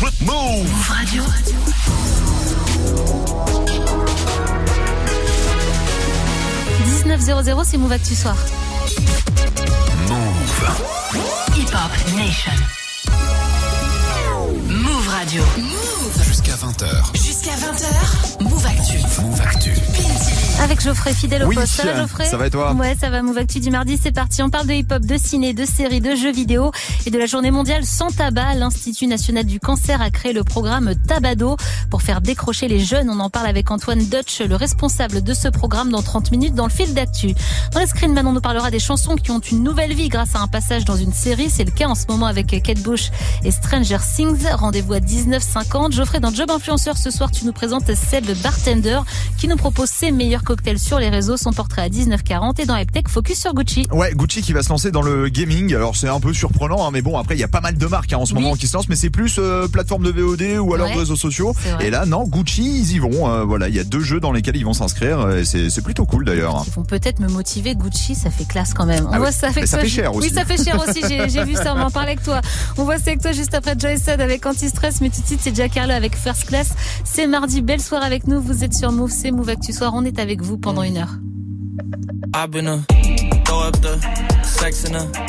Move Radio. c'est Move Actu Soir. Move. Hip Hop Nation. Move Radio. Move. Jusqu'à 20h. Jusqu'à 20h. Move Actu. Move Actu. Avec Geoffrey, fidèle au oui, poste. Ça va, Geoffrey Ça va et toi Ouais, ça va. Move Actu du mardi, c'est parti. On parle de hip-hop, de ciné, de séries, de jeux vidéo et de la journée mondiale sans tabac. L'Institut national du cancer a créé le programme Tabado pour faire décrocher les jeunes. On en parle avec Antoine Dutch, le responsable de ce programme dans 30 minutes dans le fil d'actu. Dans les screen, on nous parlera des chansons qui ont une nouvelle vie grâce à un passage dans une série. C'est le cas en ce moment avec Kate Bush et Stranger Things. Rendez-vous à 19h50. Geoffrey, dans Job Influenceur, ce soir, tu nous présentes Seb Bartender qui nous propose ses meilleurs cocktails sur les réseaux son portrait à 19,40 et dans Eptech, focus sur Gucci. Ouais, Gucci qui va se lancer dans le gaming. Alors c'est un peu surprenant, hein, mais bon, après il y a pas mal de marques hein, en ce moment qui se lancent, mais c'est plus euh, plateforme de VOD ou alors réseaux sociaux. Et là, non, Gucci, ils y vont. Euh, voilà, il y a deux jeux dans lesquels ils vont s'inscrire. Euh, c'est plutôt cool d'ailleurs. Ils vont peut-être me motiver. Gucci, ça fait classe quand même. On ah voit ça avec ça fait cher aussi. Oui, ça fait cher aussi. J'ai vu ça. On en parlait avec toi. On voit ça avec toi juste après Joy Sad avec Anti-Stress. Mais tout de suite, c'est Jack avec First Class. C'est mardi. Belle soirée avec nous. Vous êtes sur Move. C'est Move Actu Soir. On est avec vous pendant une heure. I've been a throw up the sex in a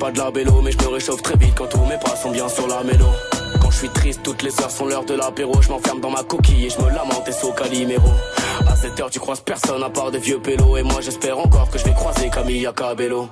pas de la bélo. Mais je me réchauffe très vite quand tous mes pas sont bien sur la mélo. Quand je suis triste, toutes les heures sont l'heure de l'apéro. Je m'enferme dans ma coquille et je me lamente et sous Calimero. À cette heure, tu croises personne à part des vieux pélos. Et moi, j'espère encore que je vais croiser Camille Cabello.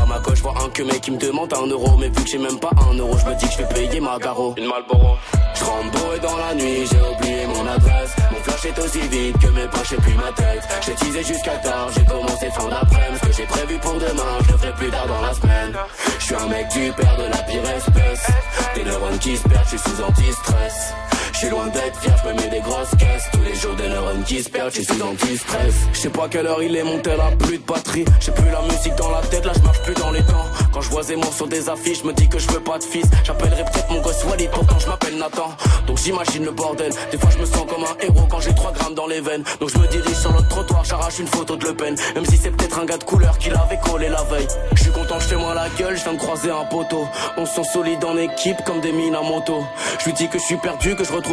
À ma gauche, je vois un que mec qui me demande un euro. Mais vu que j'ai même pas un euro, je me dis que je vais payer ma garo. Une Malboro. Rentre dans la nuit, j'ai oublié mon adresse. Mon flash est aussi vide que mes poches et puis ma tête. J'ai teasé jusqu'à tard, j'ai commencé fin d'après-midi. Ce que j'ai prévu pour demain, je le ferai plus tard dans la semaine. Je suis un mec du père de la pire espèce. Des neurones qui se perdent, je suis sous anti-stress. Je suis loin d'être fier, je me mets des grosses caisses. Tous les jours des neurones qui se perdent, je suis sous anti-stress. Je sais pas quelle heure il est, mon tel a plus de batterie. J'ai plus la musique dans la tête, là je marche plus dans les temps. Quand je vois Zemmour sur des affiches, je me dis que je veux pas de fils. J'appellerai peut-être mon gosse Walid, pourtant je m'appelle Nathan. Donc j'imagine le bordel. Des fois je me sens comme un héros quand j'ai 3 grammes dans les veines. Donc je me dirige sur l'autre trottoir, j'arrache une photo de Le Pen. Même si c'est peut-être un gars de couleur qui l'avait collé la veille. Je suis content, je fais moi la gueule, je viens de croiser un poteau. On se sent solide en équipe comme des mines à moto. Je lui dis que je suis perdu, que je retrouve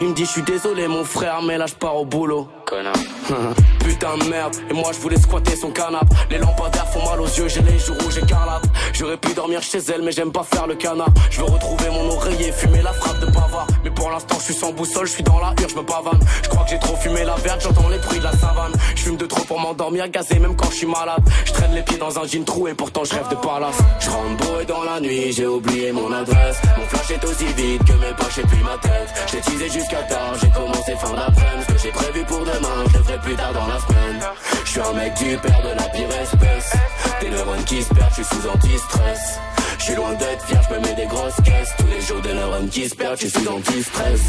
Il me dit je suis désolé mon frère, mais là je pars au boulot. Putain de merde, et moi je voulais squatter son canap. Les lampadaires font mal aux yeux, j'ai les joues rouges carlap. J'aurais pu dormir chez elle, mais j'aime pas faire le canard. Je veux retrouver mon oreiller, fumer la frappe de bavard. Mais pour l'instant, je suis sans boussole, je suis dans la hurle, je me pavane. Je crois que j'ai trop fumé la verte, j'entends les bruits de la savane. Je fume de trop pour m'endormir, gazé même quand je suis malade. Je traîne les pieds dans un jean trou et pourtant je rêve de palace. Je rentre et dans la nuit, j'ai oublié mon adresse. Mon flash est aussi vide que mes poches et puis ma tête. J'ai teasé jusqu'à tard, j'ai commencé fin d'après-midi. Ce que j'ai prévu pour demain, je le ferai plus tard dans la semaine. Je suis un mec du père de la pire espèce. Des neurones qui se perdent, je suis sous anti-stress. Je suis loin d'être fier, je me mets des grosses caisses. Tous les jours des neurones qui se perdent, je suis sous anti-stress.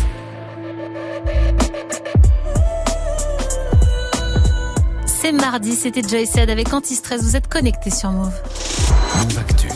C'est mardi, c'était Joy Said avec Anti-Stress. Vous êtes connectés sur Move. Move Actu.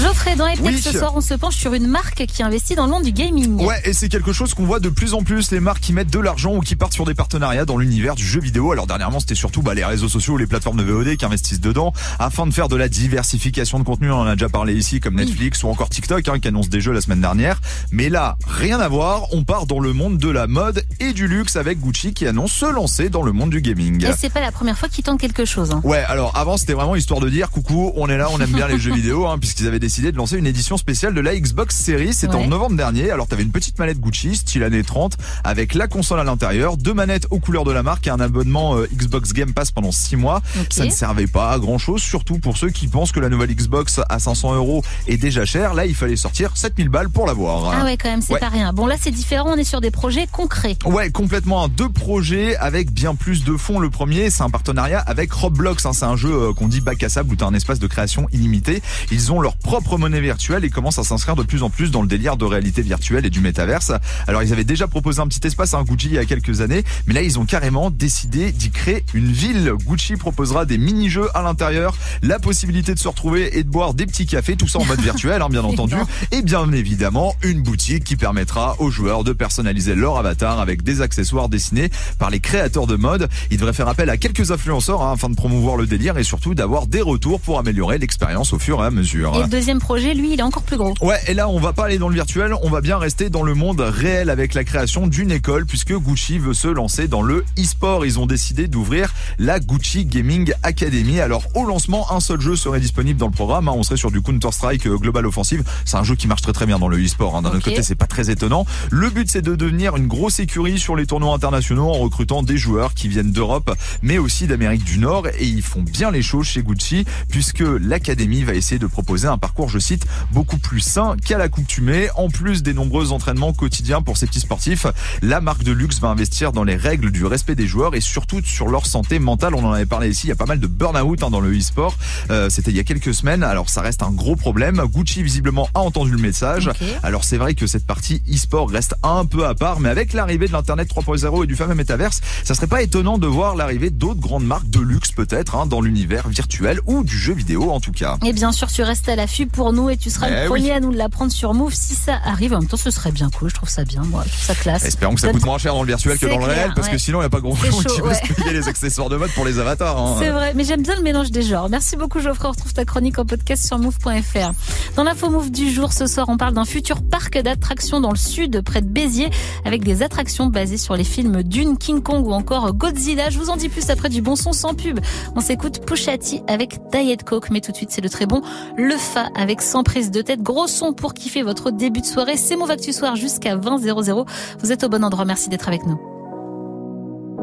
Geoffrey, dans Hightech Oui. ce soir, on se penche sur une marque qui investit dans le monde du gaming. Ouais, et c'est quelque chose qu'on voit de plus en plus, les marques qui mettent de l'argent ou qui partent sur des partenariats dans l'univers du jeu vidéo. Alors dernièrement, c'était surtout bah, les réseaux sociaux, les plateformes de VOD qui investissent dedans, afin de faire de la diversification de contenu. On en a déjà parlé ici, comme Netflix ou encore TikTok, hein, qui annonce des jeux la semaine dernière. Mais là, rien à voir, on part dans le monde de la mode et du luxe avec Gucci qui annonce se lancer dans le monde du gaming. Et c'est pas la première fois qu'ils tentent quelque chose. hein. Ouais, alors avant c'était vraiment histoire de dire coucou, on est là, on aime bien les jeux vidéo, hein, puisqu'ils avaient décidé de lancer une édition spéciale de la Xbox Series. C'était Ouais. en novembre dernier. Alors t'avais une petite manette Gucci, style année 30, avec la console à l'intérieur, deux manettes aux couleurs de la marque et un abonnement euh, Xbox Game Pass pendant six mois. Ok. Ça ne servait pas à grand chose, surtout pour ceux qui pensent que la nouvelle Xbox à 500 euros est déjà chère. Là, il fallait sortir 7000 balles pour l'avoir. Ah ouais, quand même, c'est Ouais. pas rien. Bon, là, c'est différent. On est sur des projets concrets. Ouais, complètement. Deux projets avec bien plus de fonds. Le premier, c'est un partenariat avec Roblox. hein. C'est un jeu euh, qu'on dit bac à sable où t'as un espace de création illimité. Ils ont leur propre monnaie virtuelle et commencent à s'inscrire de plus en plus dans le délire de réalité virtuelle et du métaverse. Alors, ils avaient déjà proposé un petit espace à un Gucci il y a quelques années, mais là, ils ont carrément décidé d'y créer une ville. Gucci proposera des mini-jeux à l'intérieur, la possibilité de se retrouver et de boire des petits cafés, tout ça en mode virtuel, hein, bien entendu. Et bien évidemment, une boutique qui permettra aux joueurs de personnaliser leur avatar avec des accessoires dessinés par les créateurs de mode. Ils devraient faire appel à quelques influenceurs hein, afin de promouvoir le délire et surtout d'avoir des retours pour améliorer l'expérience au fur et à mesure. Et deuxième projet, lui, il est encore plus gros. Ouais, et là, on va pas aller dans le virtuel, on va bien rester dans le monde réel avec la création d'une école puisque Gucci veut se lancer dans le e-sport. Ils ont décidé d'ouvrir la Gucci Gaming Academy. Alors, au lancement, un seul jeu serait disponible dans le programme. hein. On serait sur du Counter-Strike euh, Global Offensive. C'est un jeu qui marche très très bien dans le e-sport. hein. D'un Ok. autre côté, c'est pas très étonnant. Le but, c'est de devenir une grosse écurie sur les tournois internationaux en recrutant des joueurs qui viennent d'Europe, mais aussi d'Amérique du Nord. Et ils font bien les choses chez Gucci puisque l'académie va essayer de proposer un parcours, je cite, beaucoup plus sain qu'à l'accoutumée. En plus des nombreux entraînements quotidiens pour ces petits sportifs, la marque de luxe va investir dans les règles du respect des joueurs et surtout sur leur santé mentale. On en avait parlé ici, il y a pas mal de burn-out hein, dans le e-sport. Euh, C'était il y a quelques semaines, alors ça reste un gros problème. Gucci visiblement a entendu le message. Alors c'est vrai que cette partie e-sport reste un peu à part, mais avec l'arrivée de l'internet 3.0 et du fameux métaverse, ça serait pas étonnant de voir l'arrivée d'autres grandes marques de luxe peut-être hein, dans l'univers virtuel ou du jeu vidéo en tout cas. Et bien sûr, tu restes à l'affût pour nous et tu seras Eh le premier oui. à nous l'apprendre sur Move si ça arrive. En même temps, ce serait bien cool. Je trouve ça bien, moi. Je trouve ça classe. Espérons que ça coûte moins cher dans le virtuel que dans le réel, parce que sinon il n'y a pas grand monde qui ouais. se payer les accessoires de mode pour les avatars. hein. C'est vrai, mais j'aime bien le mélange des genres. Merci beaucoup Geoffrey, on retrouve ta chronique en podcast sur move.fr. Dans l'info move du jour, ce soir, on parle d'un futur parc d'attractions dans le sud, près de Béziers, avec des attractions basées sur les films Dune, King Kong ou encore Godzilla. Je vous en dis plus après du bon son sans pub. On s'écoute Pusha T avec Diet Coke, mais tout de suite c'est le très bon Le Fa avec 100 prises de tête. Gros son pour kiffer votre début de soirée. C'est mon Vactu Soir jusqu'à 20 00. Vous êtes au bon endroit. Merci d'être avec nous.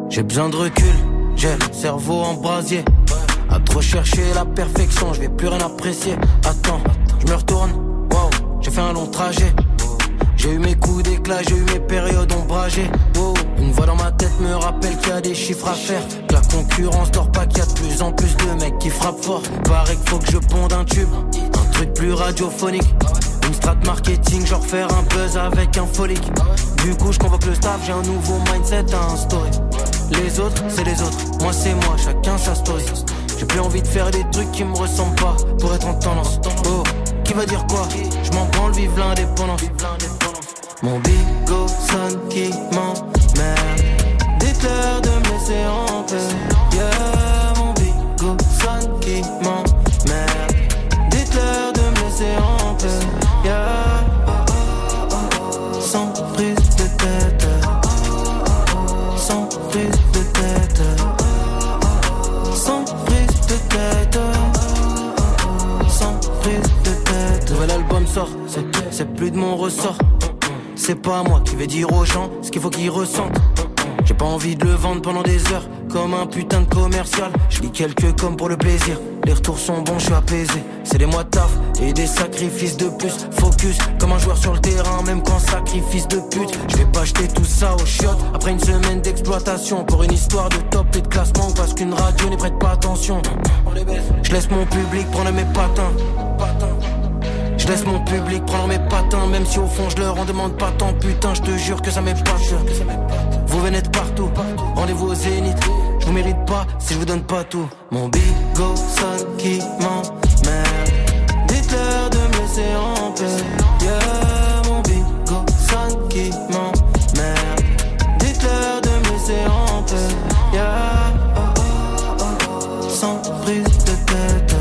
J'ai besoin de recul. J'ai le cerveau en brasier. À trop chercher la perfection, je vais plus rien apprécier. Attends, je me retourne. Wow, j'ai fait un long trajet. J'ai eu mes coups d'éclat, j'ai eu mes périodes ombragées. Wow. Une voix dans ma tête me rappelle qu'il y a des chiffres à faire. Que la concurrence dort pas, qu'il y a de plus en plus de mecs qui frappent fort. Paraît qu'il faut que je ponde un tube, truc plus radiophonique. Une strat marketing, genre faire un buzz avec un folique. Du coup, je convoque le staff, j'ai un nouveau mindset à instaurer. Les autres, c'est les autres, moi c'est moi, chacun sa story. J'ai plus envie de faire des trucs qui me ressemblent pas pour être en tendance. Oh, qui va dire quoi? Je m'en branle, vive l'indépendance. Mon bigot sonne qui m'emmerde. Dites-leur de me laisser en paix. Yeah, mon bigot sonne qui m'emmerde. C'est plus de mon ressort. C'est pas moi qui vais dire aux gens ce qu'il faut qu'ils ressentent. J'ai pas envie de le vendre pendant des heures comme un putain de commercial. Je lis quelques comme pour le plaisir. Les retours sont bons, je suis apaisé. C'est des mois de taf et des sacrifices de plus. Focus comme un joueur sur le terrain, même quand sacrifice de pute. Je vais pas acheter tout ça au chiottes après une semaine d'exploitation. Pour une histoire de top et de classement parce qu'une radio n'y prête pas attention. Je laisse mon public prendre mes patins. Je laisse mon public prendre mes patins, même si au fond je leur en demande pas tant. Putain, je te jure que ça m'épate. Vous venez de partout, rendez-vous au zénith. Je vous mérite pas si je vous donne pas tout. Mon bigot sonne qui m'emmerde. Dites-leur de me laisser en paix. Yeah, mon bigot sonne qui m'emmerde. Dites-leur de me laisser en paix. Yeah, sans prise de tête.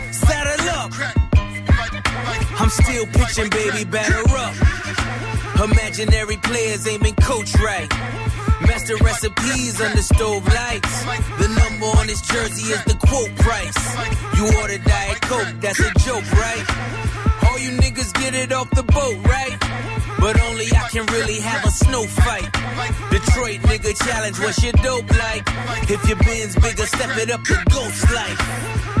Saddle up. I'm still pitching, baby, batter up. Imaginary players aiming coach right. Master recipes under stove lights. The number on his jersey is the quote price. You order Diet Coke, that's a joke, right? All you niggas get it off the boat, right? But only I can really have a snow fight. Detroit nigga challenge, what's your dope like? If your bin's bigger, step it up to ghost life.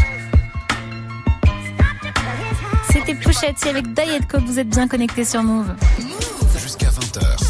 C'était Pouchetti avec Diet Coke, vous êtes bien connectés sur Move. 20h. Jusqu'à 20h.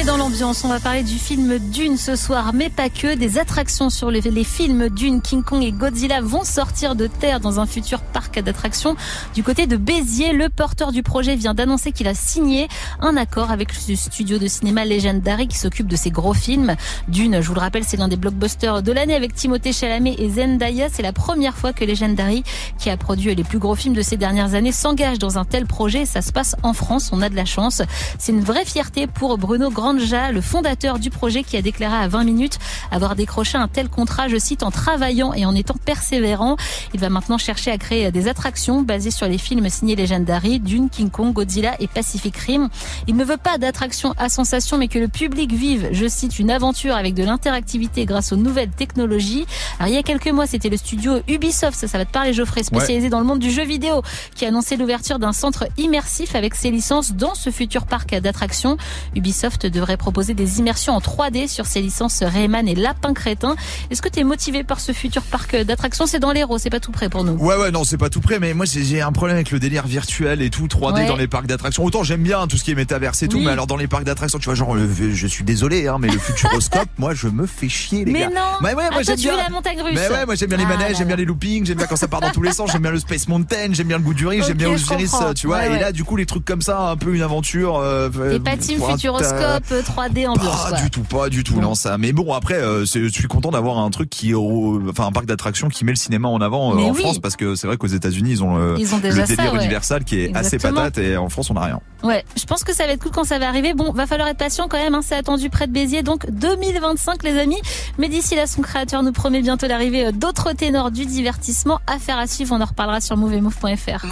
Mets dans l'ambiance. On va parler du film Dune ce soir, mais pas que. Des attractions sur les, les, films Dune, King Kong et Godzilla vont sortir de terre dans un futur parc d'attractions du côté de Béziers. Le porteur du projet vient d'annoncer qu'il a signé un accord avec le studio de cinéma Legendary qui s'occupe de ces gros films. Dune, je vous le rappelle, c'est l'un des blockbusters de l'année avec Timothée Chalamet et Zendaya. C'est la première fois que Legendary, qui a produit les plus gros films de ces dernières années, s'engage dans un tel projet. Ça se passe en France. On a de la chance. C'est une vraie fierté pour Bruno Le fondateur du projet qui a déclaré à 20 minutes avoir décroché un tel contrat, je cite, en travaillant et en étant persévérant. Il va maintenant chercher à créer des attractions basées sur les films signés Legendary, Dune, King Kong, Godzilla et Pacific Rim. Il ne veut pas d'attractions à sensation, mais que le public vive, je cite, une aventure avec de l'interactivité grâce aux nouvelles technologies. Alors, il y a quelques mois, c'était le studio Ubisoft, ça, ça va te parler Geoffrey, spécialisé ouais. dans le monde du jeu vidéo, qui a annoncé l'ouverture d'un centre immersif avec ses licences dans ce futur parc d'attractions. Ubisoft devrait proposer des immersions en 3D sur ses licences Rayman et Lapin Crétin. Est-ce que tu es motivé par ce futur parc d'attractions? C'est dans l'Hérault, c'est pas tout près pour nous. Ouais, ouais, non, c'est pas tout près, mais moi j'ai un problème avec le délire virtuel et tout, 3D ouais. dans les parcs d'attractions. Autant j'aime bien tout ce qui est métaverse et tout, mais alors dans les parcs d'attractions, tu vois, genre, le, je suis désolé, hein, mais le futuroscope, moi je me fais chier, les mais gars. Non. Mais ouais, moi j'aime bien. la montagne russe. Mais ouais, moi j'aime bien les ah, manèges, j'aime bien les loopings, j'aime bien quand ça part dans tous les sens, j'aime bien le Space Mountain, j'aime bien le goût du riz, okay, j'aime bien Osiris, tu vois. Ouais, et là, du coup, les trucs comme ça, un peu une aventure. Euh, T'es pas team futuroscope, 3D ambiance. Pas quoi. du tout, pas du tout, non ça. Mais bon, après, euh, je suis content d'avoir un truc qui, enfin, un parc d'attractions qui met le cinéma en avant euh, en oui. France, parce que c'est vrai qu'aux États-Unis, ils ont le, Ils ont déjà le délire ça, ouais. universal qui est assez patate, et en France, on n'a rien. Ouais, je pense que ça va être cool quand ça va arriver. Bon, va falloir être patient quand même, hein, c'est attendu près de Béziers, donc 2025 les amis. Mais d'ici là, son créateur nous promet bientôt l'arrivée euh, d'autres ténors du divertissement. Affaire à suivre, on en reparlera sur moveetmove.fr.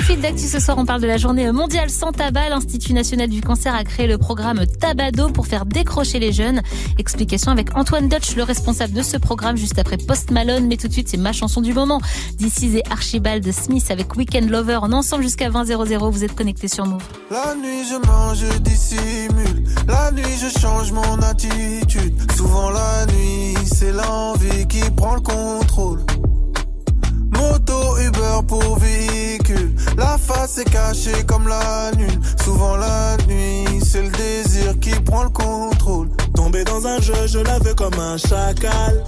Fil d'actu ce soir, on parle de la journée mondiale sans tabac. L'Institut national du cancer a créé le programme Tabado pour faire décrocher les jeunes. Explication avec Antoine Dutch, le responsable de ce programme, juste après Post Malone. Mais tout de suite, c'est ma chanson du moment. D'ici et Archibald Smith avec Weekend Lover. Est ensemble jusqu'à 20 00. Vous êtes connectés sur Move. La nuit je mange. La nuit je change mon attitude. Souvent la nuit, c'est l'envie qui prend le contrôle. Moto, Uber pour véhicule. La face est cachée comme la lune. Souvent la nuit, c'est le désir qui prend le contrôle. Tombé dans un jeu, je la veux comme un chacal.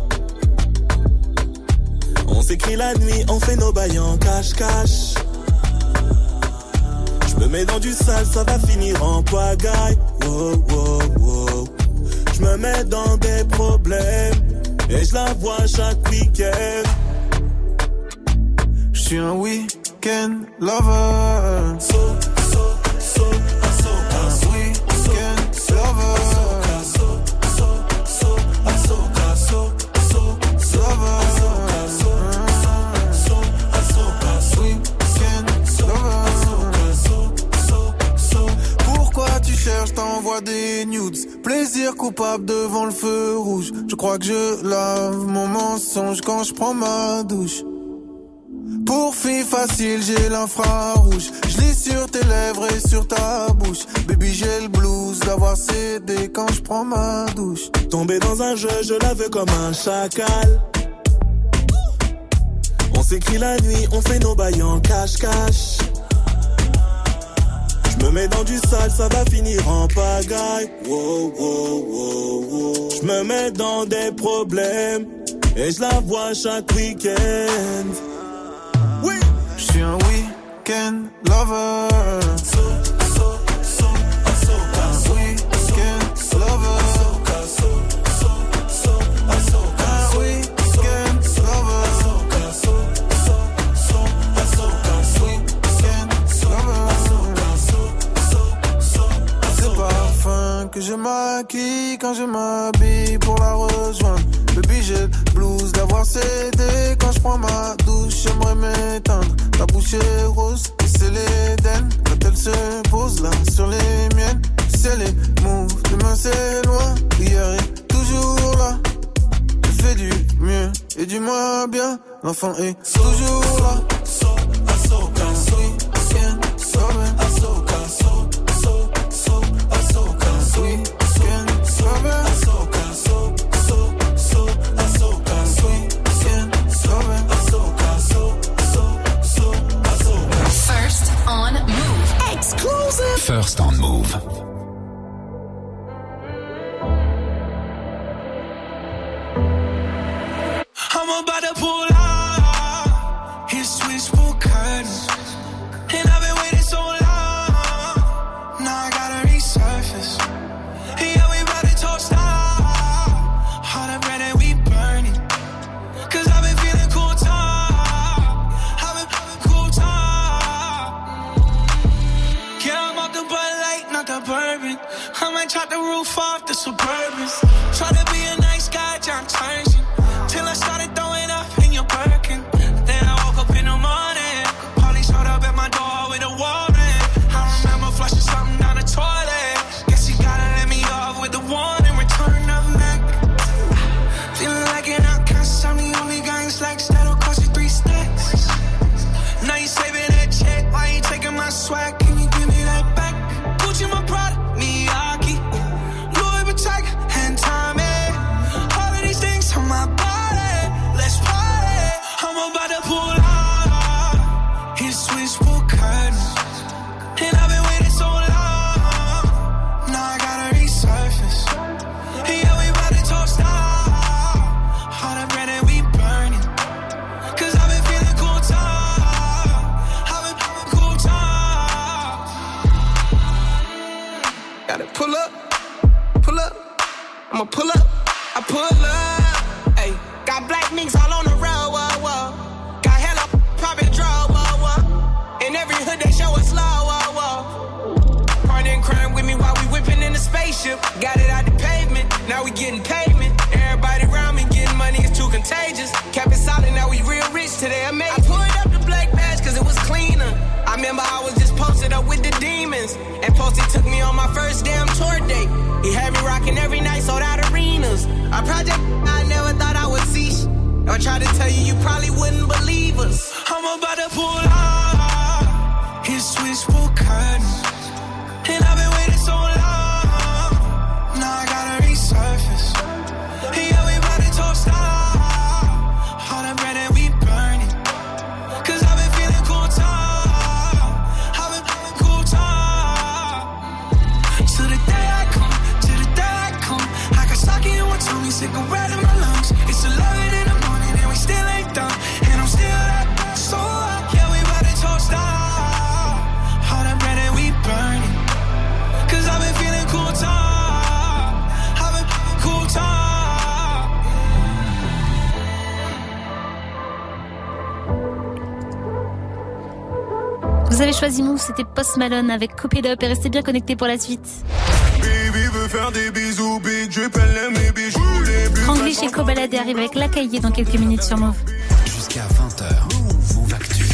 On s'écrit la nuit, on fait nos bails en cache-cache. Je me mets dans du sale, ça va finir en pagaille. Wow, wow, wow. Je me mets dans des problèmes et je la vois chaque week-end. Je suis un weekend lover. So, so, so, so, weekend lover. T'envoies des nudes Plaisir coupable devant le feu rouge Je crois que je lave mon mensonge quand je prends ma douche pour fille facile, j'ai l'infrarouge. Je lis sur tes lèvres et sur ta bouche. Baby, j'ai le blues d'avoir cédé quand je prends ma douche. Tombé dans un jeu, je la veux comme un chacal. On s'écrit la nuit, on fait nos bails en cache-cache. Je me mets dans du sale, ça va finir en pagaille. Wow, wow, wow, wow. Je me mets dans des problèmes et je la vois chaque week-end. Oui, Je suis un weekend lover. Un quand je m'habille pour la rejoindre. Baby, j'ai blues d'avoir cédé. Quand je prends ma douche, j'aimerais m'éteindre. Ta bouche est rose, et c'est l'Éden. Quand elle se pose là sur les miennes, c'est les moves. Demain c'est loin, hier est toujours là. Je fais du mieux et du moins bien. L'enfant est toujours là. First Move. Today, amazing. I pulled up the black badge cause it was cleaner. I remember I was just posted up with the demons. And Posty took me on my first damn tour date. He had me rocking every night, sold out arenas. A project I never thought I would see. I tried to tell you, you probably wouldn't believe us. I'm about to pull out his switchboard curtains. And Vous avez choisi Move, c'était Post Malone avec Copy Up et restez bien connectés pour la suite. Baby veut faire des bisous, big aime les bijoux, les plus Franglish et Cobalade arrivent avec la cahier dans quelques minutes sur Move. Jusqu'à 20h. Move Actu.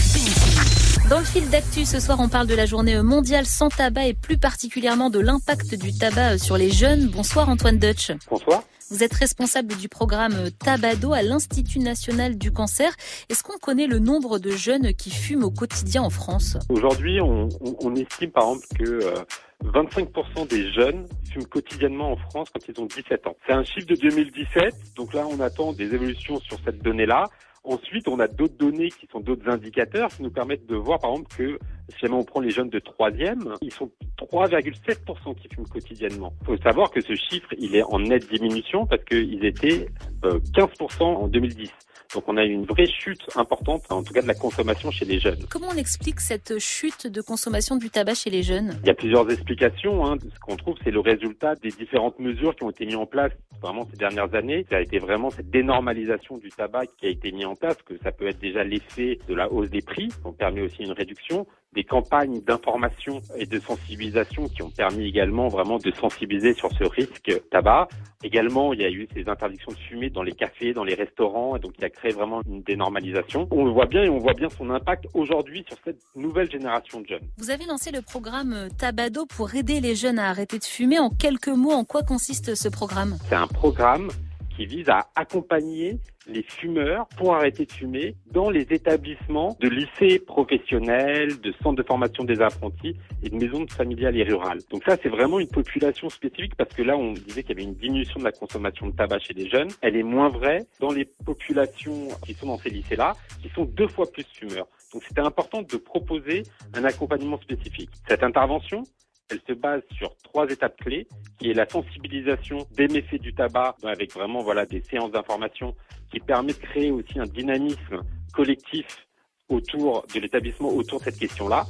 Dans le fil d'actu, ce soir, on parle de la journée mondiale sans tabac et plus particulièrement de l'impact du tabac sur les jeunes. Bonsoir Antoine Deutsch. Bonsoir. Vous êtes responsable du programme Tabado à l'Institut national du cancer. Est-ce qu'on connaît le nombre de jeunes qui fument au quotidien en France? Aujourd'hui, on, estime par exemple que euh, 25% des jeunes fument quotidiennement en France quand ils ont 17 ans. C'est un chiffre de 2017, donc là on attend des évolutions sur cette donnée-là. Ensuite, on a d'autres données qui sont d'autres indicateurs qui nous permettent de voir par exemple que si jamais on prend les jeunes de troisième, ils sont 3,7% qui fument quotidiennement. Il faut savoir que ce chiffre, il est en nette diminution parce qu'ils étaient euh, 15% en 2010. Donc on a une vraie chute importante, en tout cas de la consommation chez les jeunes. Comment on explique cette chute de consommation du tabac chez les jeunes? Il y a plusieurs explications. Hein. Ce qu'on trouve, c'est le résultat des différentes mesures qui ont été mises en place vraiment ces dernières années. Ça a été vraiment cette dénormalisation du tabac qui a été mise en place, que ça peut être déjà l'effet de la hausse des prix, qui ont permis aussi une réduction, des campagnes d'information et de sensibilisation qui ont permis également vraiment de sensibiliser sur ce risque tabac. Également, il y a eu ces interdictions de fumer dans les cafés, dans les restaurants, et donc il a créé vraiment une dénormalisation. On le voit bien et on voit bien son impact aujourd'hui sur cette nouvelle génération de jeunes. Vous avez lancé le programme Tabado pour aider les jeunes à arrêter de fumer. En quelques mots, en quoi consiste ce programme? C'est un programme qui vise à accompagner les fumeurs pour arrêter de fumer dans les établissements de lycées professionnels, de centres de formation des apprentis et de maisons familiales et rurales. Donc ça, c'est vraiment une population spécifique parce que là, on disait qu'il y avait une diminution de la consommation de tabac chez les jeunes. Elle est moins vraie dans les populations qui sont dans ces lycées-là, qui sont deux fois plus fumeurs. Donc c'était important de proposer un accompagnement spécifique. Cette intervention, elle se base sur trois étapes clés, qui est la sensibilisation des méfaits du tabac, avec vraiment voilà des séances d'information, qui permet de créer aussi un dynamisme collectif autour de l'établissement, autour de cette question-là.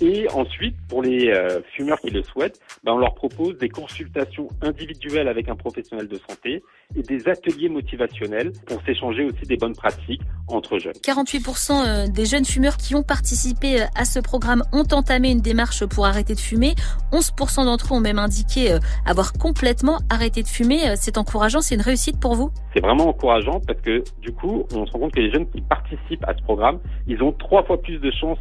Et ensuite, pour les euh, fumeurs qui le souhaitent, ben, on leur propose des consultations individuelles avec un professionnel de santé et des ateliers motivationnels pour s'échanger aussi des bonnes pratiques entre jeunes. 48% euh, des jeunes fumeurs qui ont participé euh, à ce programme ont entamé une démarche pour arrêter de fumer. 11% d'entre eux ont même indiqué avoir complètement arrêté de fumer. C'est encourageant, c'est une réussite pour vous? C'est vraiment encourageant parce que du coup, on se rend compte que les jeunes qui participent à ce programme, ils ont trois fois plus de chances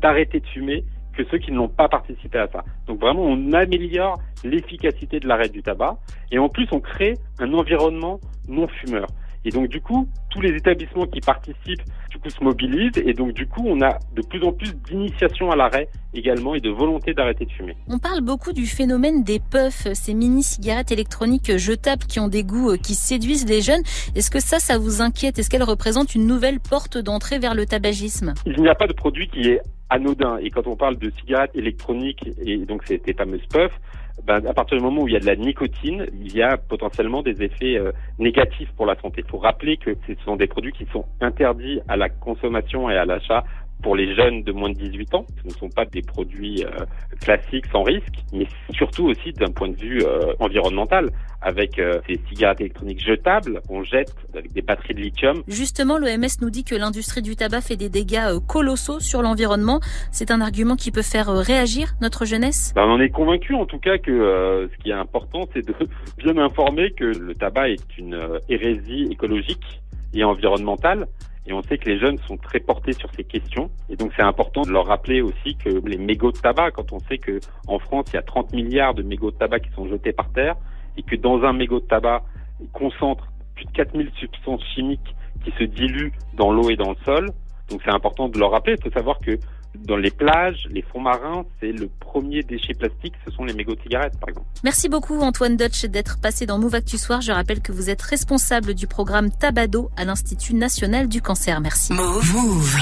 d'arrêter de fumer que ceux qui n'ont pas participé à ça. Donc vraiment, on améliore l'efficacité de l'arrêt du tabac et en plus, on crée un environnement non fumeur. Et donc du coup, tous les établissements qui participent du coup se mobilisent et donc du coup, on a de plus en plus d'initiation à l'arrêt également et de volonté d'arrêter de fumer. On parle beaucoup du phénomène des puffs, ces mini cigarettes électroniques jetables qui ont des goûts euh, qui séduisent les jeunes. Est-ce que ça, ça vous inquiète? Est-ce qu'elle représente une nouvelle porte d'entrée vers le tabagisme? Il n'y a pas de produit qui est anodin. Et quand on parle de cigarettes électroniques et donc ces fameuses puffs, ben, à partir du moment où il y a de la nicotine, il y a potentiellement des effets euh, négatifs pour la santé. Il faut rappeler que ce sont des produits qui sont interdits à la consommation et à l'achat pour les jeunes de moins de 18 ans. Ce ne sont pas des produits euh, classiques sans risque, mais surtout aussi d'un point de vue euh, environnemental. Avec euh, ces cigarettes électroniques jetables, on jette avec des batteries de lithium. Justement, l'OMS nous dit que l'industrie du tabac fait des dégâts colossaux sur l'environnement. C'est un argument qui peut faire réagir notre jeunesse? Ben, On en est convaincu en tout cas que ce qui est important, c'est de bien informer que le tabac est une hérésie écologique et environnementale et on sait que les jeunes sont très portés sur ces questions. Et donc c'est important de leur rappeler aussi que les mégots de tabac, quand on sait que en France il y a 30 milliards de mégots de tabac qui sont jetés par terre, et que dans un mégot de tabac, il concentre plus de 4000 substances chimiques qui se diluent dans l'eau et dans le sol. Donc c'est important de leur rappeler. Il faut savoir que dans les plages, les fonds marins, c'est le premier déchet plastique, ce sont les mégots de cigarettes, par exemple. Merci beaucoup, Antoine Dutch, d'être passé dans Move Actu Soir. Je rappelle que vous êtes responsable du programme Tabado à l'Institut National du Cancer. Merci. Move.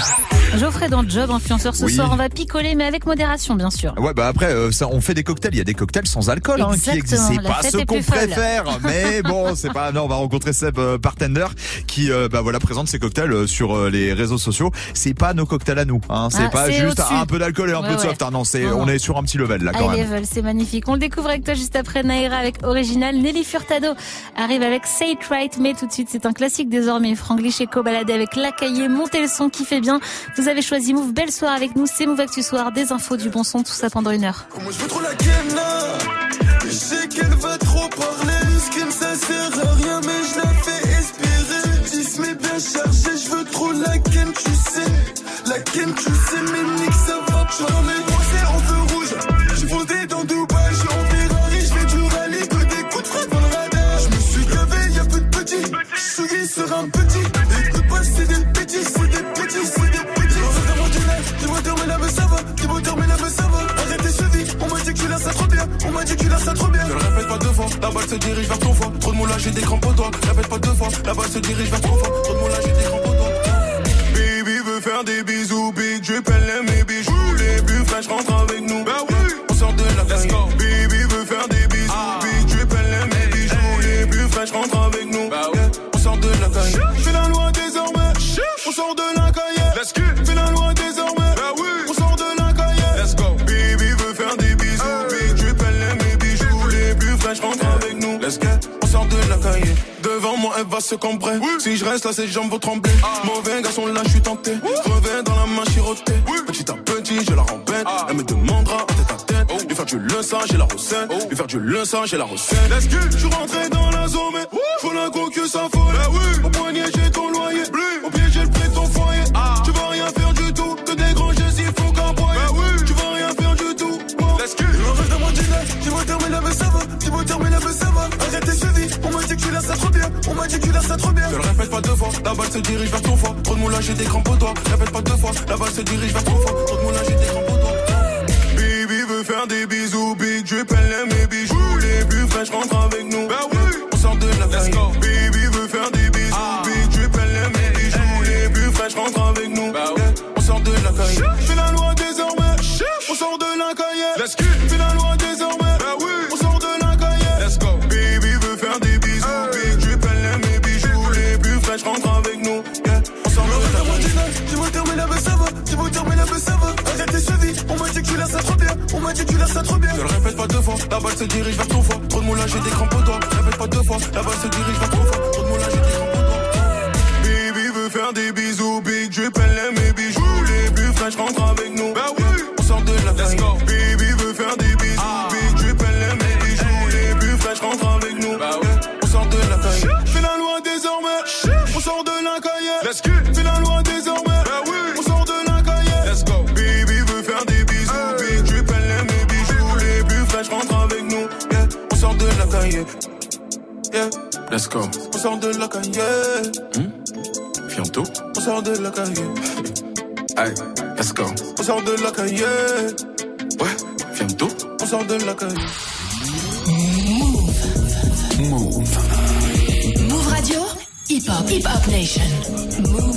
Geoffrey dans le job, influenceur ce soir, on va picoler, mais avec modération, bien sûr. Ouais, bah après, euh, ça, on fait des cocktails. Il y a des cocktails sans alcool hein, qui existent. C'est pas ce qu'on préfère, mais bon, c'est pas. Non, on va rencontrer Seb euh, Bartender qui, euh, bah voilà, présente ses cocktails sur les réseaux sociaux. C'est pas nos cocktails à nous. Hein. C'est ah, pas juste un peu d'alcool et un peu de soft. Hein. Non, c'est, on est sur un petit level là quand même. level, c'est magnifique. On le découvre avec toi juste après Naira avec Original. Nelly Furtado arrive avec Say It Right, mais tout de suite, c'est un classique désormais. Franglish Echo baladé avec la cahier, montez le son qui fait bien. Vous avez choisi Move. Belle soirée avec nous. C'est Move Actu Soir. Des infos, du bon son, tout ça pendant une heure. Moi, je veux trop la Je sais qu'elle va trop parler. Ce ça sert à rien, mais je la fais espérer. 10 mais bien chargé, je veux trop la ken, tu sais. La ken, tu sais, charmer. Moi, c'est en feu rouge. J'ai voté dans Dubaï, j'ai en Ferrari, je fais du rallye, que des coups de frappe dans le radar. Je me suis gavé, y'a peu de petits. Souillé sur un petit. Écoute pas, c'est des petits, c'est des petits, c'est des petits. Dis-moi, dormir là, mais ça va. Dis-moi, dormir là, mais ça va. Vie, on m'a dit que tu l'as ça trop bien. On m'a dit que tu l'as ça trop bien. Ne le répète pas deux fois, la balle se dirige vers ton foie. Trop de moulage, j'ai des crampes au doigt. Répète pas deux fois, la balle se dirige vers ton foie. Trop de moulage, j'ai des crampes au doigt. Faire des bisous, big drip, elle aime mes bijoux. Les plus fraîches rentrent avec nous. Bah oui, on sort de la Let's go. Baby veut faire des bisous, ah. big drip, elle aime mes bijoux. Les plus fraîches rentrent avec nous. Bah oui, on sort de la caille. Fais la loi désormais, on sort de la caille. Let's go. Fais la loi désormais, bah oui, on sort de la caille. Let's go. Baby veut faire des bisous, big drip, elle aime mes bijoux. Les plus fraîches rentrent avec nous. Let's go. On sort de la caille. Moi, elle va se cambrer. Si je reste là, ses jambes vont trembler. Ah. Mauvais garçon, là, je suis tenté. Reviens dans la main chirotée. Petit à petit, je la rends du linçage j'ai la recette. Oh. Lui faire du linçage j'ai la recette. Let's go. Je suis rentré dans la zone, mais faut la que ça folle. Oui. Au poignet, j'ai ton loyer. Au pied, j'ai le prix de ton foyer. Ah. Tu vas rien faire du tout. Te dégranger s'il faut qu'un Bah oui. Tu vas rien faire du tout. Bon. Let's go. Je dans mon dîner. Tu vas terminer, mais ça va. Tu vas terminer, ça. On m'a dit que tu laisses ça trop bien. On m'a dit que tu laisses ça trop bien. Ne le répète pas deux fois. La balle se dirige vers ton foie. Trop de moulage, j'ai des crampes au doigt. Répète pas deux fois. La balle se dirige vers ton foie. Trop de moulage, j'ai des crampes au doigt. Baby veut faire des bisous. Big elle aime mes bijoux. Les plus fraîches rentrent avec nous. Bah oui. On sort de la Let's go. Baby veut faire des bisous. Ah. Big elle aime mes bijoux. Les plus fraîches rentrent avec nous. Bah oui. On sort de la caille. M'a tu laisses ça trop bien. Ne le répète pas deux fois. La balle se dirige vers ton foie. Trop de moulage, j'ai des crampes au doigt. Répète pas deux fois. La balle se dirige vers ton foie. Trop de moulage, j'ai des crampes au doigt. Baby veut faire des bisous. Big drip, elle aime mes bijoux. Les plus fraîches rentrent Let's go. On sort de la caille. Bientôt. On sort de la caille. Hey, let's go. On sort de la caille. Ouais, bientôt. On sort de la caille. Move. Move Radio, Hip Hop, Hip Hop Nation. Move.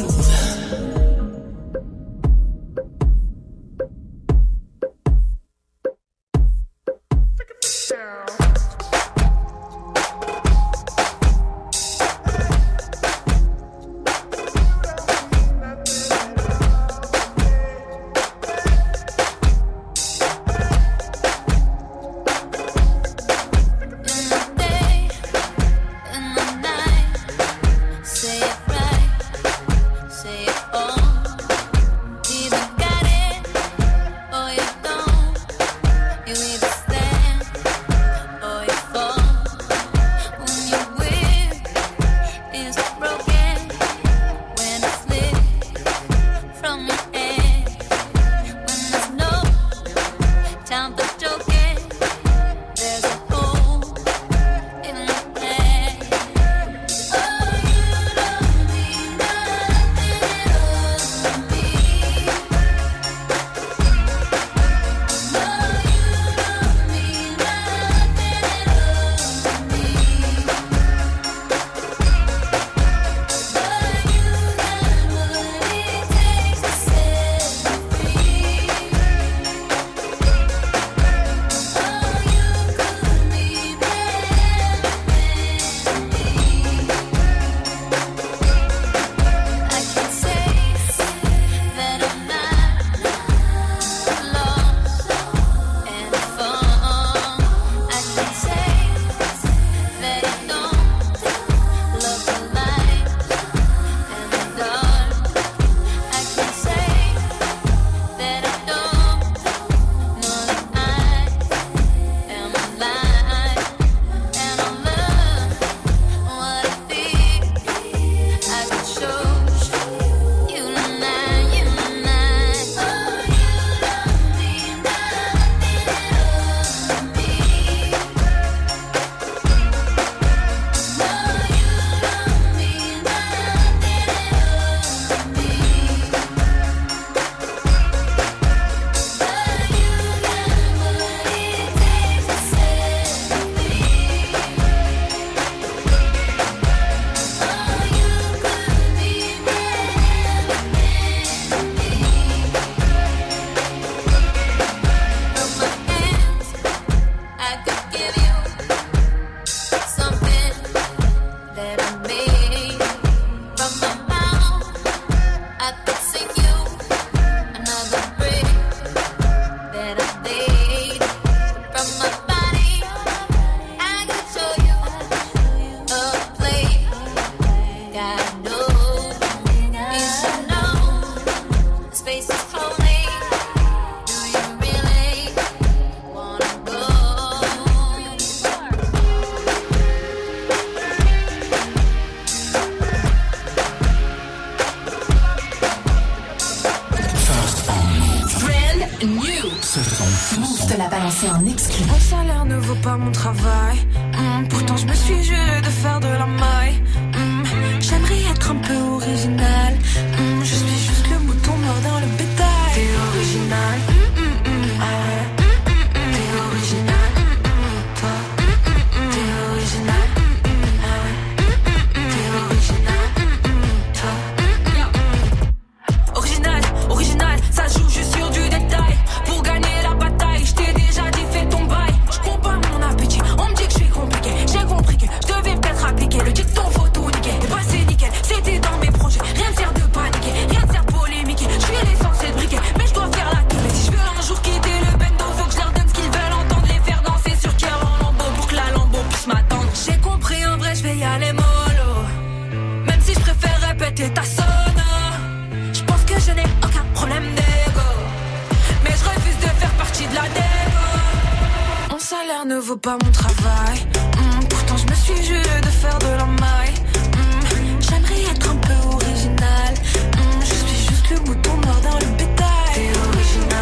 Ne vaut pas mon travail. Hmm, pourtant, je me suis juré de faire de la maille. Hmm, J'aimerais être un peu original. Hmm, je suis juste le mouton noir dans le bétail. Hmm, hmm, hmm,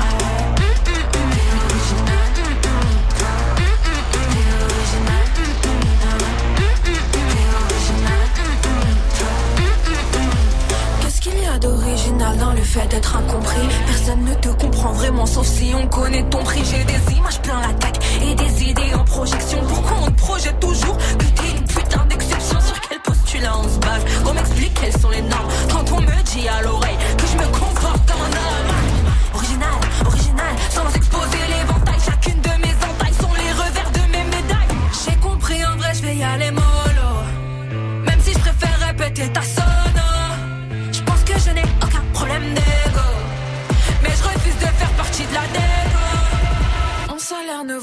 ah. Hmm, hmm, hmm. Hmm, hmm. Hmm, hmm, hmm. Hmm, hmm, ah. Hmm, hmm, hmm. Hmm, hmm. Hmm, hmm, hmm. Qu'est-ce qu'il y a d'original dans le fait d'être incompris Personne ne te comprend vraiment sauf si on connaît ton prix. J'ai des images plein la tête et des idées en projection. Pourquoi on te projette toujours que t'es une putain d'exception? Sur quel postulat on se base? On m'explique quelles sont les normes. Quand on me dit à l'oreille que je me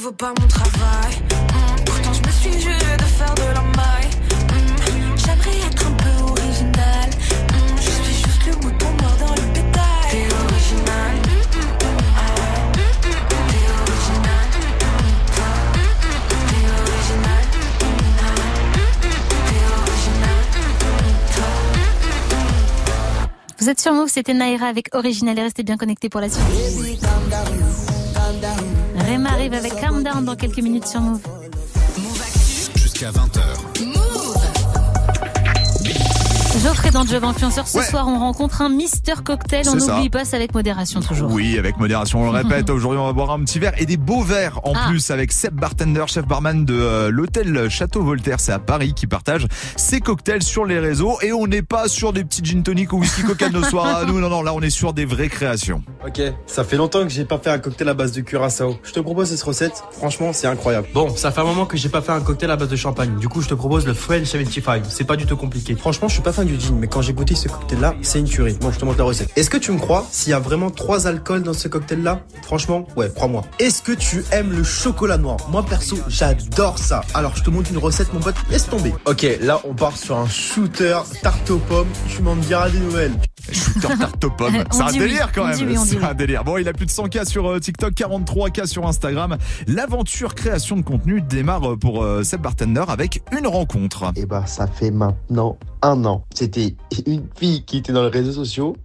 vaut pas mon travail. Hmm, pourtant, je me suis juré de faire de la maille. Hmm, J'aimerais être un peu original. Hmm, je suis juste le mouton noir dans le bétail. T'es original. Ouais. T'es original. Toi. T'es original. Ouais. T'es original. Toi. Vous êtes sur Move, c'était Naira avec Original et restez bien connectés pour la suite. Avec Calm Down dans quelques minutes sur Move. Jusqu'à 20h. Geoffrey dans Job Influenceur, ce Ouais. soir on rencontre un Mister Cocktail, on n'oublie pas, c'est avec modération toujours. Oui, avec modération, on le répète. Aujourd'hui, on va boire un petit verre et des beaux verres en Ah. plus avec Seb Bartender, chef barman de euh, l'hôtel Château Voltaire. C'est à Paris qui partage ses cocktails sur les réseaux et on n'est pas sur des petits gin tonic ou whisky coca de nos soirs à nous. Non, non, là, on est sur des vraies créations. Ok, ça fait longtemps que j'ai pas fait un cocktail à base de curaçao. Je te propose cette recette, franchement c'est incroyable. Bon, ça fait un moment que j'ai pas fait un cocktail à base de champagne. Du coup, je te propose le French 75. C'est pas du tout compliqué. Franchement, je suis pas fan du gin, mais quand j'ai goûté ce cocktail là, c'est une tuerie. Bon, je te montre la recette. Est-ce que tu me crois S'il y a vraiment trois alcools dans ce cocktail là, franchement, ouais, crois-moi. Est-ce que tu aimes le chocolat noir? Moi perso, j'adore ça. Alors, je te montre une recette mon pote, laisse tomber. Ok, là on part sur un shooter tarte aux pommes. Tu m'en diras des nouvelles. Shooter tarte aux pommes. C'est un oui, délire quand même. oui, C'est oui. un délire. Bon, il a plus de 100K sur euh, TikTok, 43K sur Instagram. L'aventure création de contenu démarre euh, pour euh, Seb Bartender avec une rencontre. Et bah ça fait maintenant un an. C'était une fille qui était dans les réseaux sociaux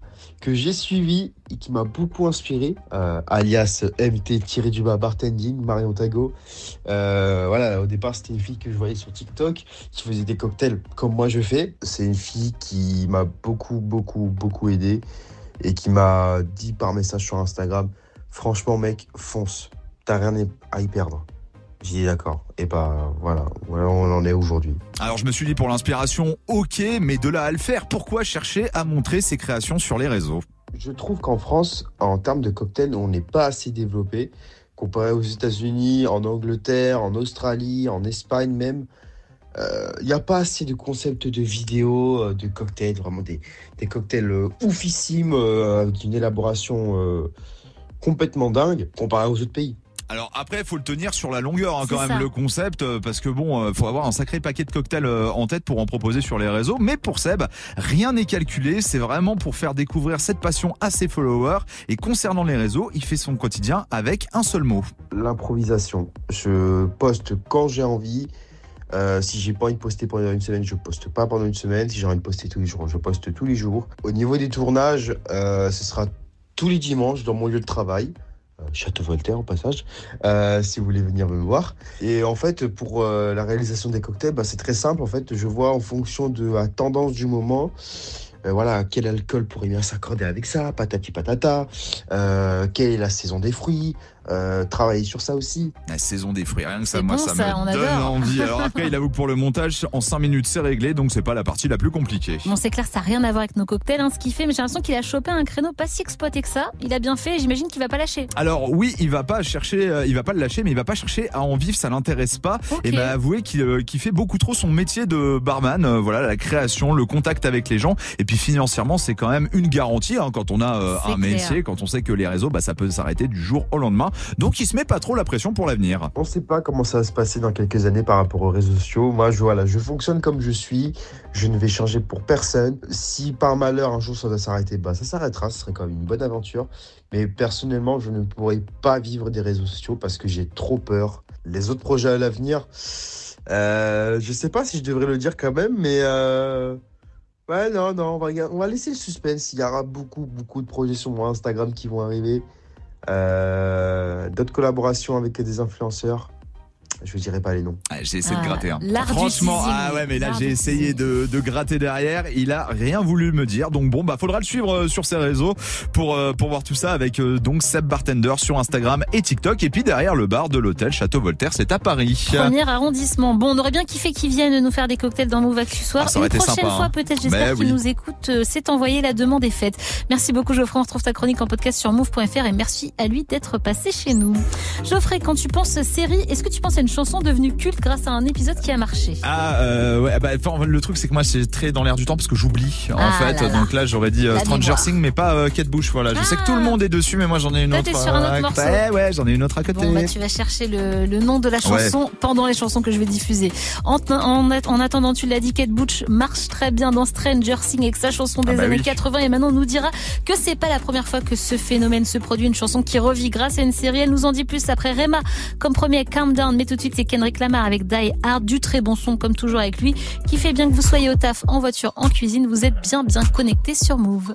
que j'ai suivie et qui m'a beaucoup inspiré, euh, alias MT tiré du bas bartending, Marion Tago. Euh, voilà, au départ c'était une fille que je voyais sur TikTok qui faisait des cocktails comme moi je fais. C'est une fille qui m'a beaucoup beaucoup beaucoup aidé et qui m'a dit par message sur Instagram, franchement mec, fonce, t'as rien à y perdre. J'ai dit d'accord. Et bah voilà, voilà où on en est aujourd'hui. Alors je me suis dit pour l'inspiration, ok, mais de là à le faire, pourquoi chercher à montrer ses créations sur les réseaux? Je trouve qu'en France, en termes de cocktails, on n'est pas assez développé. Comparé aux États-Unis, en Angleterre, en Australie, en Espagne même, il n'y a pas assez de concepts de vidéos, euh, de cocktails, vraiment des, des cocktails euh, oufissimes, euh, avec une élaboration euh, complètement dingue, comparé aux autres pays. Alors après, il faut le tenir sur la longueur hein, quand même ça. le concept, euh, parce que bon, euh, faut avoir un sacré paquet de cocktails euh, en tête pour en proposer sur les réseaux. Mais pour Seb, rien n'est calculé, c'est vraiment pour faire découvrir cette passion à ses followers. Et concernant les réseaux, il fait son quotidien avec un seul mot. L'improvisation. Je poste quand j'ai envie. Euh, si j'ai pas envie de poster pendant une semaine, je poste pas pendant une semaine. Si j'ai envie de poster tous les jours, je poste tous les jours. Au niveau des tournages, euh, ce sera tous les dimanches dans mon lieu de travail. Euh, Château Voltaire au passage, euh, si vous voulez venir me voir. Et en fait, pour euh, la réalisation des cocktails, bah, c'est très simple. En fait, je vois en fonction de la tendance du moment. voilà, quel alcool pourrait bien s'accorder avec ça, patati patata, quelle est la saison des fruits, euh, travailler sur ça aussi. La saison des fruits, rien que ça, moi, bon, ça, ça, on me donne adore. envie. Alors après, il avoue que pour le montage, en 5 minutes, c'est réglé, donc c'est pas la partie la plus compliquée. Bon, c'est clair, ça n'a rien à voir avec nos cocktails, hein, ce qu'il fait, mais j'ai l'impression qu'il a chopé un créneau pas si exploité que ça. Il a bien fait, j'imagine qu'il va pas lâcher. Alors oui, il va pas chercher, euh, il va pas le lâcher, mais il va pas chercher à en vivre, ça l'intéresse pas. Et m'a avoué qu'il euh, qu'il fait beaucoup trop son métier de barman. euh, voilà, la création, le contact avec les gens, et puis financièrement, c'est quand même une garantie hein, quand on a euh, un clair. métier, quand on sait que les réseaux, bah, ça peut s'arrêter du jour au lendemain. Donc il se met pas trop la pression pour l'avenir. On ne sait pas comment ça va se passer dans quelques années par rapport aux réseaux sociaux. Moi, je, voilà, je fonctionne comme je suis. Je ne vais changer pour personne. Si par malheur un jour ça doit s'arrêter, bah, ça s'arrêtera. Ce serait quand même une bonne aventure. Mais personnellement, je ne pourrais pas vivre des réseaux sociaux parce que j'ai trop peur. Les autres projets à l'avenir, euh, je sais pas si je devrais le dire quand même, mais euh, ouais, non, non, on va, on va laisser le suspense. Il y aura beaucoup, beaucoup de projets sur mon Instagram qui vont arriver. Euh, D'autres collaborations avec des influenceurs. Je ne dirai pas les noms. Ah, j'ai essayé Ah, de gratter. hein. Franchement, ah ouais, mais là j'ai essayé de, de gratter derrière. Il a rien voulu me dire. Donc bon, bah faudra le suivre euh, sur ses réseaux pour euh, pour voir tout ça avec euh, donc Seb Bartender sur Instagram et TikTok. Et puis derrière le bar de l'hôtel Château Voltaire, c'est à Paris. Premier arrondissement. Bon, on aurait bien kiffé qu'ils viennent nous faire des cocktails dans Move Actu Soir. Ah, Une été prochaine sympa, fois, hein. peut-être, j'espère Mais qu'ils oui. nous écoutent. Euh, C'est envoyé, la demande est faite. Merci beaucoup, Geoffrey. On retrouve ta chronique en podcast sur move.fr et merci à lui d'être passé chez nous. Geoffrey, quand tu penses série, est-ce que tu penses à une chanson devenue culte grâce à un épisode qui a marché. Ah euh, ouais bah enfin, le truc c'est que moi c'est très dans l'air du temps parce que j'oublie en Ah fait. là donc là j'aurais dit euh, Stranger. Things mais pas euh, Kate Bush voilà. Je sais que tout le monde est dessus mais moi j'en ai une autre sur un autre morceau. ouais ouais j'en ai une autre à côté. Bon, bah, tu vas chercher le, le nom de la chanson pendant les chansons que je vais diffuser. En, en, en attendant, tu l'as dit, Kate Bush marche très bien dans Stranger Things avec sa chanson des Ah bah années oui. 80 et maintenant on nous dira que c'est pas la première fois que ce phénomène se produit, une chanson qui revit grâce à une série. Elle nous en dit plus après Rema comme premier Calm Down, mais tout de suite c'est Kendrick Lamar avec Die Hard, du très bon son comme toujours avec lui, qui fait bien que vous soyez au taf, en voiture, en cuisine, vous êtes bien bien connectés sur Move.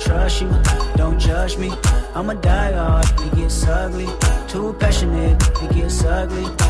trust you? Don't judge me. I'm a die hard, it gets ugly. Too passionate, it gets ugly.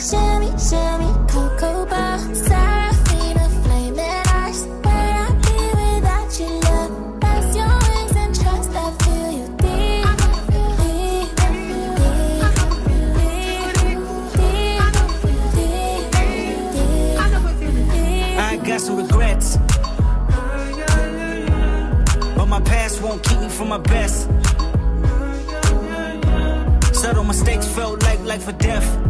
Sherry, Sherry, Cocoa Bar. Where I be without you, love? Your wings and trust. I feel you deep. Deep. Deep. Deep. I got some regrets. But my past won't keep me from my best. Subtle mistakes felt like life or death.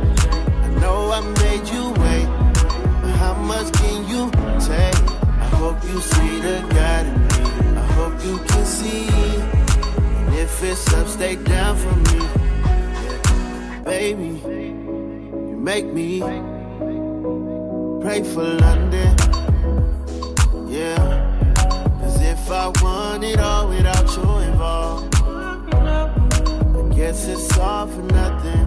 know I made you wait. How much can you take? I hope you see the God in me. I hope you can see. And if it's up, stay down for me. Baby, you make me pray for London. Yeah. Cause if I want it all without you involved, I guess it's all for nothing.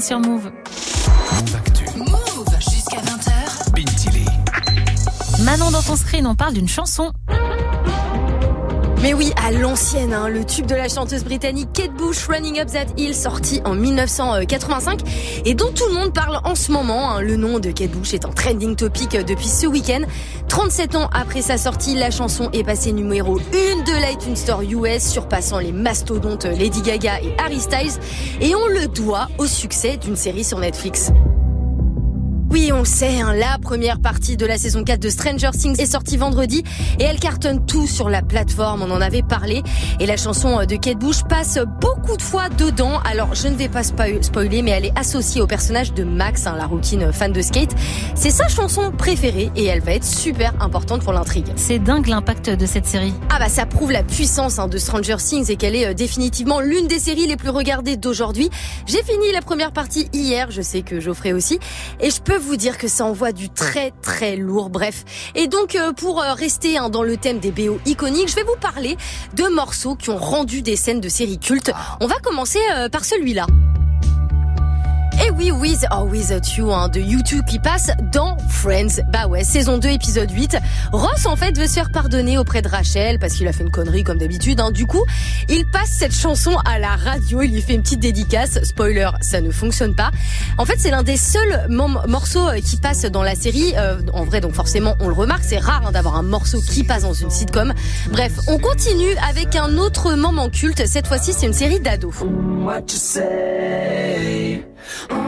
Sur Move. Move Actu. Move jusqu'à 20h. Manon dans ton screen, on parle d'une chanson mais oui, à l'ancienne, hein, le tube de la chanteuse britannique Kate Bush, Running Up That Hill, sorti en 1985 et dont tout le monde parle en ce moment. hein. Le nom de Kate Bush est en trending topic depuis ce week-end. 37 ans après sa sortie, la chanson est passée numéro 1 de l'iTunes Store US, surpassant les mastodontes Lady Gaga et Harry Styles. Et on le doit au succès d'une série sur Netflix. Oui, on le sait, hein, la première partie de la saison 4 de Stranger Things est sortie vendredi et elle cartonne tout sur la plateforme, on en avait parlé. Et la chanson de Kate Bush passe beaucoup de fois dedans. Alors, je ne vais pas spo- spoiler, mais elle est associée au personnage de Max, hein, la routine fan de skate. C'est sa chanson préférée et elle va être super importante pour l'intrigue. C'est dingue l'impact de cette série. Ah bah ça prouve la puissance hein, de Stranger Things et qu'elle est euh, définitivement l'une des séries les plus regardées d'aujourd'hui. J'ai fini la première partie hier, je sais que Geoffrey aussi, et je peux vous dire que ça envoie du très très lourd. Bref, et donc euh, pour euh, rester hein, dans le thème des BO iconiques, je vais vous parler de morceaux qui ont rendu des scènes de séries cultes. On va commencer euh, par celui-là. Et oui, With or Without You, hein, de YouTube qui passe dans Friends. Bah ouais, saison 2, épisode 8. Ross, en fait, veut se faire pardonner auprès de Rachel parce qu'il a fait une connerie comme d'habitude. Hein. Du coup, il passe cette chanson à la radio. Il lui fait une petite dédicace. Spoiler, ça ne fonctionne pas. En fait, c'est l'un des seuls morceaux euh, qui passe dans la série. Euh, en vrai, donc forcément, on le remarque. C'est rare hein, d'avoir un morceau qui passe dans une sitcom. Bref, on continue avec un autre moment culte. Cette fois-ci, c'est une série d'ados.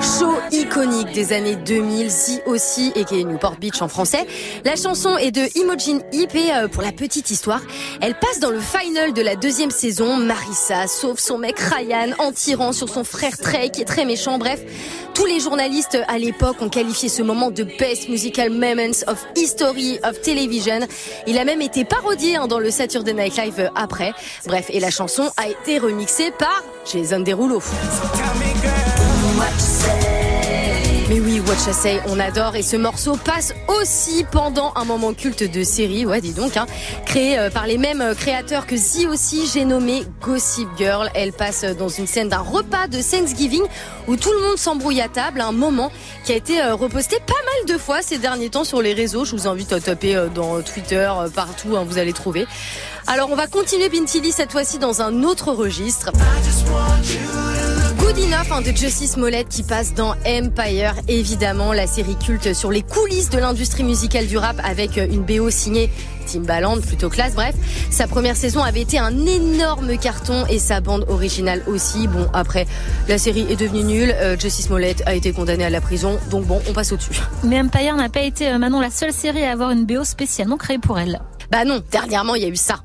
Show iconique des années 2000, si aussi, et qui est Newport Beach en français. La chanson est de Imogen Heap et euh, pour la petite histoire, elle passe dans le final de la deuxième saison. Marissa sauve son mec Ryan en tirant sur son frère Trey qui est très méchant. Bref, tous les journalistes à l'époque ont qualifié ce moment de best musical moments of history of television. Il a même été parodié hein, dans le Saturday Night Live euh, après. Bref, et la chanson a été remixée par Jason Derulo. I Say, on adore et ce morceau passe aussi pendant un moment culte de série, ouais dis donc, hein, créé euh, par les mêmes euh, créateurs que The aussi, j'ai nommé Gossip Girl. Elle passe euh, dans une scène d'un repas de Thanksgiving où tout le monde s'embrouille à table, un moment qui a été reposté pas mal de fois ces derniers temps sur les réseaux. Je vous invite à taper dans Twitter, partout, hein, vous allez trouver. Alors on va continuer Bintili cette fois-ci dans un autre registre. Good Enough hein, de Justice Smollett qui passe dans Empire, évidemment, la série culte sur les coulisses de l'industrie musicale du rap avec une BO signée Timbaland, plutôt classe, bref. Sa première saison avait été un énorme carton et sa bande originale aussi. Bon, après, la série est devenue nulle, euh, Justice Smollett a été condamné à la prison, donc bon, on passe au-dessus. Mais Empire n'a pas été, euh, Manon, la seule série à avoir une BO spécialement créée pour elle. Bah non, dernièrement, il y a eu ça.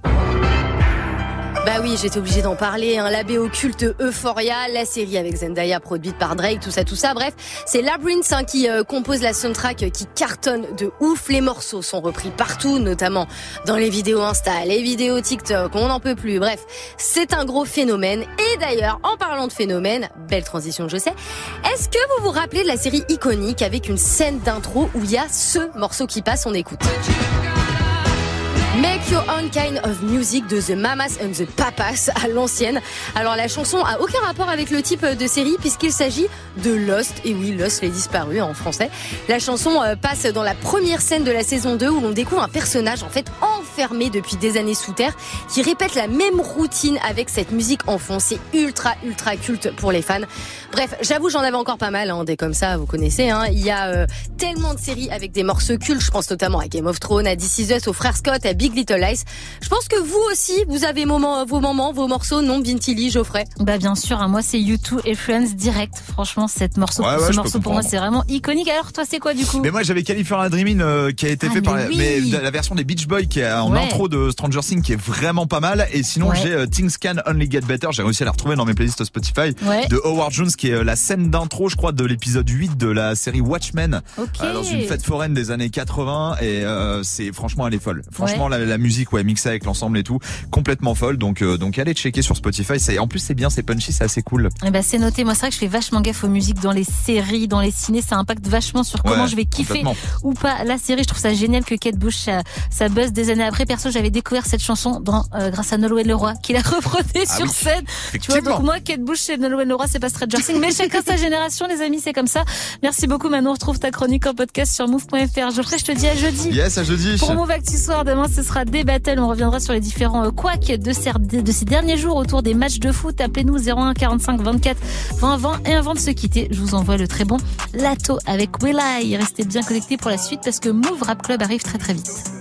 Bah oui, j'étais obligée d'en parler. Hein. La BO culte Euphoria, la série avec Zendaya produite par Drake, tout ça, tout ça. Bref, c'est Labyrinth hein, qui euh, compose la soundtrack euh, qui cartonne de ouf. Les morceaux sont repris partout, notamment dans les vidéos Insta, les vidéos TikTok. On n'en peut plus. Bref, c'est un gros phénomène. Et d'ailleurs, en parlant de phénomène, belle transition, je sais. Est-ce que vous vous rappelez de la série iconique avec une scène d'intro où il y a ce morceau qui passe? On écoute. Make Your Own Kind of Music de The Mamas and the Papas à l'ancienne. Alors la chanson a aucun rapport avec le type de série puisqu'il s'agit de Lost. Et oui, Lost, les disparus en français. La chanson euh, passe dans la première scène de la saison 2 où l'on découvre un personnage en fait enfermé depuis des années sous terre qui répète la même routine avec cette musique en ultra ultra culte pour les fans. Bref, j'avoue j'en avais encore pas mal hein, des comme ça, vous connaissez. Hein. Il y a euh, tellement de séries avec des morceaux cultes. Je pense notamment à Game of Thrones, à This Is Us, aux frères Scott, à Big Little Lies. Je pense que vous aussi, vous avez moment, vos moments, vos morceaux, non Bintili, Geoffrey? Bah bien sûr, hein, moi c'est U2 et Friends direct. Franchement, cette morceau, Ouais, ouais, ce morceau pour moi c'est vraiment iconique. Alors toi c'est quoi du coup? Mais moi j'avais California Dreamin' euh, qui a été Ah, fait par mais oui. mais la version des Beach Boys qui est en Ouais. intro de Stranger Things qui est vraiment pas mal et sinon Ouais. j'ai euh, Things Can Only Get Better j'ai réussi à la retrouver dans mes playlists Spotify Ouais. de Howard Jones qui est euh, la scène d'intro je crois de l'épisode 8 de la série Watchmen Ok. euh, dans une fête foraine des années 80 et euh, c'est franchement elle est folle franchement la, la musique ouais mixée avec l'ensemble et tout complètement folle donc euh, donc allez checker sur Spotify c'est en plus c'est bien c'est punchy c'est assez cool Eh ben c'est noté. Moi c'est vrai que je fais vachement gaffe aux musiques dans les séries, dans les ciné. Ça impacte vachement sur comment Ouais, je vais kiffer ou pas la série. Je trouve ça génial que Kate Bush ça, ça buzz des années après. Perso, j'avais découvert cette chanson dans euh, grâce à Nolwenn Leroy qui l'a reprenée Ah sur oui, scène. Tu vois donc moi Kate Bush et Nolwenn Leroy c'est pas Stranger Mais chacun sa génération, les amis, c'est comme ça. Merci beaucoup, Manon. On retrouve ta chronique en podcast sur move.fr. Geoffrey, je te dis à jeudi. Yes, à jeudi. Pour Move Actu Soir, demain, ce sera des battles. On reviendra sur les différents euh, couacs de ces, de ces derniers jours autour des matchs de foot. Appelez-nous 01 45 24 20 20. Et avant de se quitter, je vous envoie le très bon Lato avec Will I. Restez bien connectés pour la suite parce que Move Rap Club arrive très très vite.